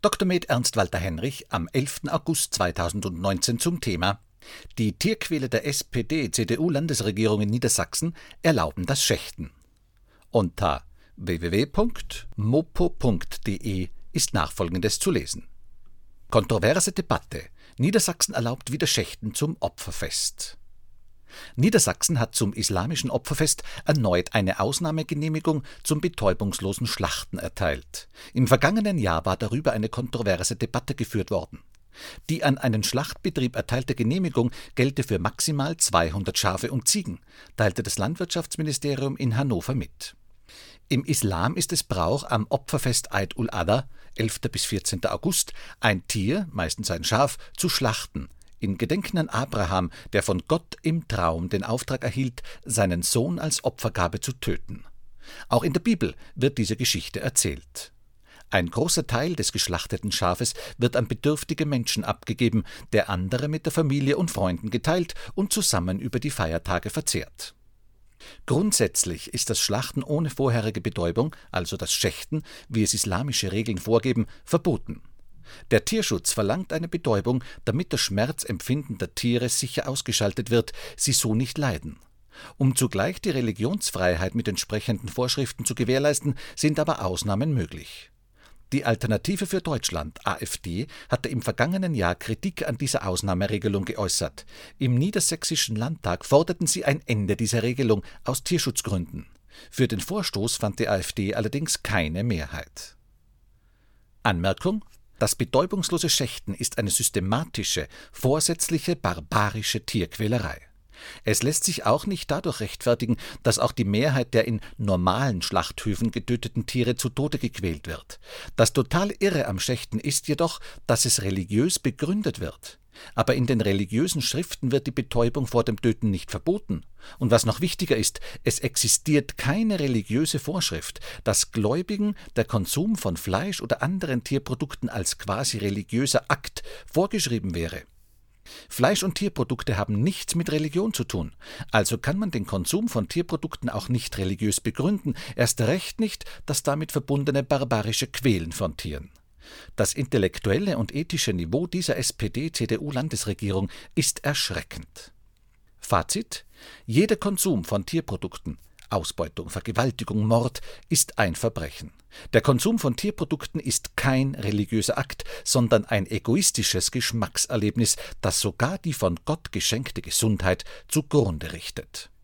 Dr. Med Ernst Walter Henrich am 11. August 2019 zum Thema Die Tierquäle der SPD-CDU-Landesregierung in Niedersachsen erlauben das Schächten. Unter www.mopo.de ist nachfolgendes zu lesen. Kontroverse Debatte. Niedersachsen erlaubt wieder Schächten zum Opferfest. Niedersachsen hat zum islamischen Opferfest erneut eine Ausnahmegenehmigung zum betäubungslosen Schlachten erteilt. Im vergangenen Jahr war darüber eine kontroverse Debatte geführt worden. Die an einen Schlachtbetrieb erteilte Genehmigung gelte für maximal 200 Schafe und Ziegen, teilte das Landwirtschaftsministerium in Hannover mit. Im Islam ist es Brauch, am Opferfest Eid ul-Adha, 11. bis 14. August, ein Tier, meistens ein Schaf, zu schlachten, in Gedenken an Abraham, der von Gott im Traum den Auftrag erhielt, seinen Sohn als Opfergabe zu töten. Auch in der Bibel wird diese Geschichte erzählt. Ein großer Teil des geschlachteten Schafes wird an bedürftige Menschen abgegeben, der andere mit der Familie und Freunden geteilt und zusammen über die Feiertage verzehrt. Grundsätzlich ist das Schlachten ohne vorherige Betäubung, also das Schächten, wie es islamische Regeln vorgeben, verboten. Der Tierschutz verlangt eine Betäubung, damit das Schmerzempfinden der Tiere sicher ausgeschaltet wird, sie so nicht leiden. Um zugleich die Religionsfreiheit mit entsprechenden Vorschriften zu gewährleisten, sind aber Ausnahmen möglich. Die Alternative für Deutschland, AfD, hatte im vergangenen Jahr Kritik an dieser Ausnahmeregelung geäußert. Im Niedersächsischen Landtag forderten sie ein Ende dieser Regelung aus Tierschutzgründen. Für den Vorstoß fand die AfD allerdings keine Mehrheit. Anmerkung das betäubungslose Schächten ist eine systematische, vorsätzliche, barbarische Tierquälerei. Es lässt sich auch nicht dadurch rechtfertigen, dass auch die Mehrheit der in normalen Schlachthöfen getöteten Tiere zu Tode gequält wird. Das total Irre am Schächten ist jedoch, dass es religiös begründet wird. Aber in den religiösen Schriften wird die Betäubung vor dem Töten nicht verboten. Und was noch wichtiger ist, es existiert keine religiöse Vorschrift, dass Gläubigen der Konsum von Fleisch oder anderen Tierprodukten als quasi religiöser Akt vorgeschrieben wäre. Fleisch- und Tierprodukte haben nichts mit Religion zu tun, also kann man den Konsum von Tierprodukten auch nicht religiös begründen, erst recht nicht das damit verbundene barbarische Quälen von Tieren. Das intellektuelle und ethische Niveau dieser SPD-CDU-Landesregierung ist erschreckend. Fazit: Jeder Konsum von Tierprodukten, Ausbeutung, Vergewaltigung, Mord ist ein Verbrechen. Der Konsum von Tierprodukten ist kein religiöser Akt, sondern ein egoistisches Geschmackserlebnis, das sogar die von Gott geschenkte Gesundheit zugrunde richtet